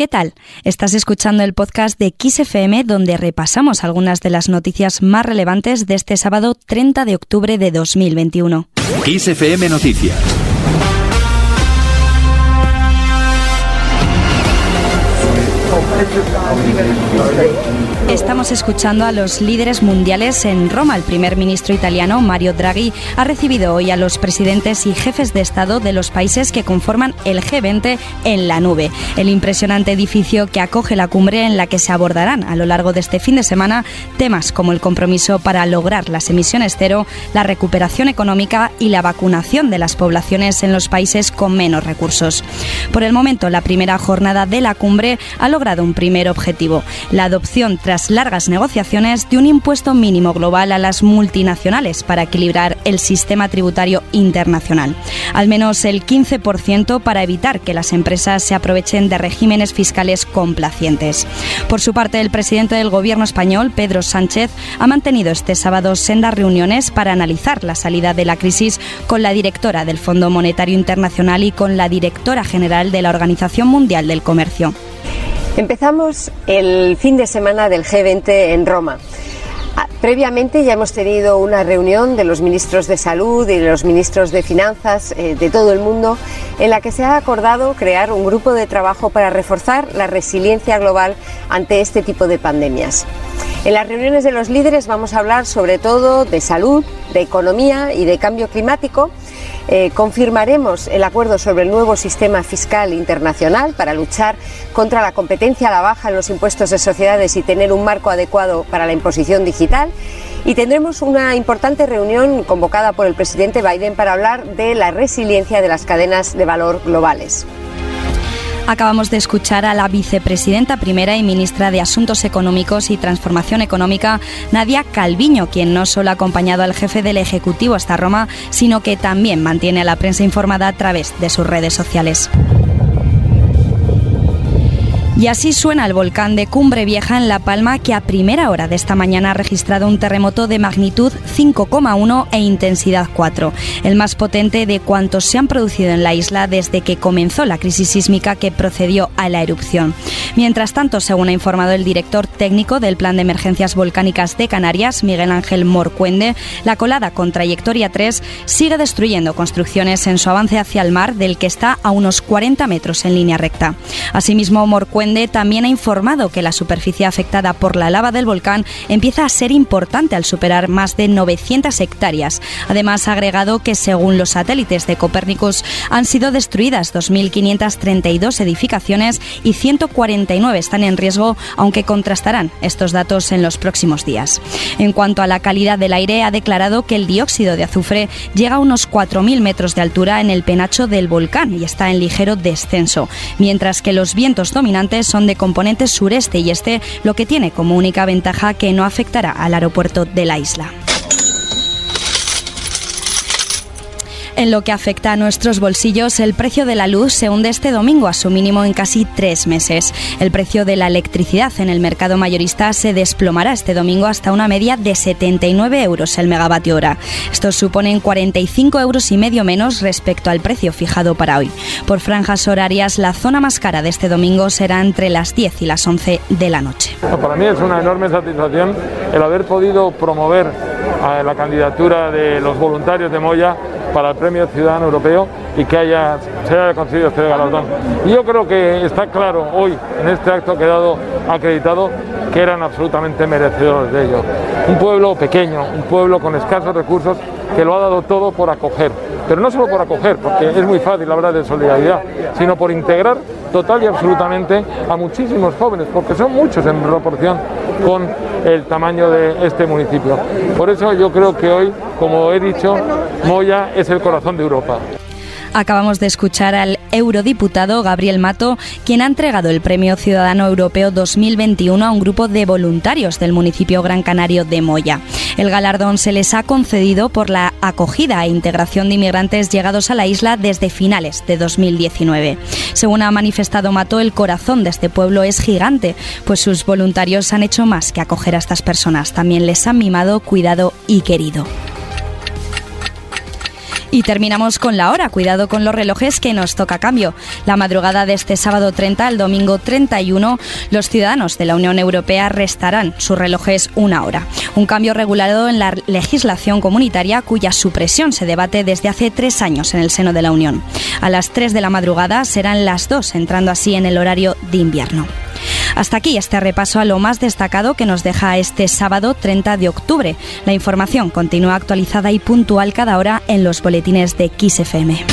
¿Qué tal? Estás escuchando el podcast de XFM donde repasamos algunas de las noticias más relevantes de este sábado 30 de octubre de 2021. XFM Noticias. Estamos escuchando a los líderes mundiales en Roma. El primer ministro italiano, Mario Draghi, ha recibido hoy a los presidentes y jefes de Estado de los países que conforman el G20 en la nube, el impresionante edificio que acoge la cumbre en la que se abordarán a lo largo de este fin de semana temas como el compromiso para lograr las emisiones cero, la recuperación económica y la vacunación de las poblaciones en los países con menos recursos. Por el momento, la primera jornada de la cumbre ha logrado un primer objetivo, la adopción tras largas negociaciones de un impuesto mínimo global a las multinacionales para equilibrar el sistema tributario internacional. Al menos el 15% para evitar que las empresas se aprovechen de regímenes fiscales complacientes. Por su parte, el presidente del Gobierno español, Pedro Sánchez, ha mantenido este sábado sendas reuniones para analizar la salida de la crisis con la directora del Fondo Monetario Internacional y con la directora general de la Organización Mundial del Comercio. Empezamos el fin de semana del G20 en Roma. Ah, previamente ya hemos tenido una reunión de los ministros de salud y de los ministros de finanzas eh, de todo el mundo en la que se ha acordado crear un grupo de trabajo para reforzar la resiliencia global ante este tipo de pandemias. En las reuniones de los líderes vamos a hablar sobre todo de salud, de economía y de cambio climático eh, confirmaremos el acuerdo sobre el nuevo sistema fiscal internacional para luchar contra la competencia a la baja en los impuestos de sociedades y tener un marco adecuado para la imposición digital. Y tendremos una importante reunión convocada por el presidente Biden para hablar de la resiliencia de las cadenas de valor globales. Acabamos de escuchar a la vicepresidenta primera y ministra de Asuntos Económicos y Transformación Económica, Nadia Calviño, quien no solo ha acompañado al jefe del Ejecutivo hasta Roma, sino que también mantiene a la prensa informada a través de sus redes sociales. Y así suena el volcán de Cumbre Vieja en La Palma que a primera hora de esta mañana ha registrado un terremoto de magnitud 5,1 e intensidad 4, el más potente de cuantos se han producido en la isla desde que comenzó la crisis sísmica que procedió a la erupción. Mientras tanto, según ha informado el director técnico del Plan de Emergencias Volcánicas de Canarias, Miguel Ángel Morcuende, la colada con trayectoria 3 sigue destruyendo construcciones en su avance hacia el mar del que está a unos 40 metros en línea recta. Asimismo, Morcuende también ha informado que la superficie afectada por la lava del volcán empieza a ser importante al superar más de 900 hectáreas. Además, ha agregado que según los satélites de Copérnicus han sido destruidas 2.532 edificaciones y 149 están en riesgo, aunque contrastarán estos datos en los próximos días. En cuanto a la calidad del aire, ha declarado que el dióxido de azufre llega a unos 4.000 metros de altura en el penacho del volcán y está en ligero descenso, mientras que los vientos dominantes son de componentes sureste y este, lo que tiene como única ventaja que no afectará al aeropuerto de la isla. En lo que afecta a nuestros bolsillos, el precio de la luz se hunde este domingo a su mínimo en casi tres meses. El precio de la electricidad en el mercado mayorista se desplomará este domingo hasta una media de 79 euros el megavatio hora. Estos suponen 45 euros y medio menos respecto al precio fijado para hoy. Por franjas horarias, la zona más cara de este domingo será entre las 10 y las 11 de la noche. Para mí es una enorme satisfacción el haber podido promover la candidatura de los voluntarios de Moya para el Premio Ciudadano Europeo y que haya, se haya conseguido este galardón. Y yo creo que está claro hoy, en este acto ha quedado acreditado, que eran absolutamente merecedores de ello. Un pueblo pequeño, un pueblo con escasos recursos, que lo ha dado todo por acoger. Pero no solo por acoger, porque es muy fácil hablar de solidaridad, sino por integrar total y absolutamente a muchísimos jóvenes, porque son muchos en proporción con el tamaño de este municipio. Por eso yo creo que hoy, como he dicho, Moya es el corazón de Europa. Acabamos de escuchar al eurodiputado Gabriel Mato, quien ha entregado el Premio Ciudadano Europeo 2021 a un grupo de voluntarios del municipio Gran Canario de Moya. El galardón se les ha concedido por la acogida e integración de inmigrantes llegados a la isla desde finales de 2019. Según ha manifestado Mato, el corazón de este pueblo es gigante, pues sus voluntarios han hecho más que acoger a estas personas, también les han mimado, cuidado y querido. Y terminamos con la hora. Cuidado con los relojes que nos toca cambio. La madrugada de este sábado 30 al domingo 31, los ciudadanos de la Unión Europea restarán sus relojes una hora. Un cambio regulado en la legislación comunitaria cuya supresión se debate desde hace tres años en el seno de la Unión. A las 3 de la madrugada serán las 2, entrando así en el horario de invierno. Hasta aquí este repaso a lo más destacado que nos deja este sábado 30 de octubre. La información continúa actualizada y puntual cada hora en los boletines de XFM.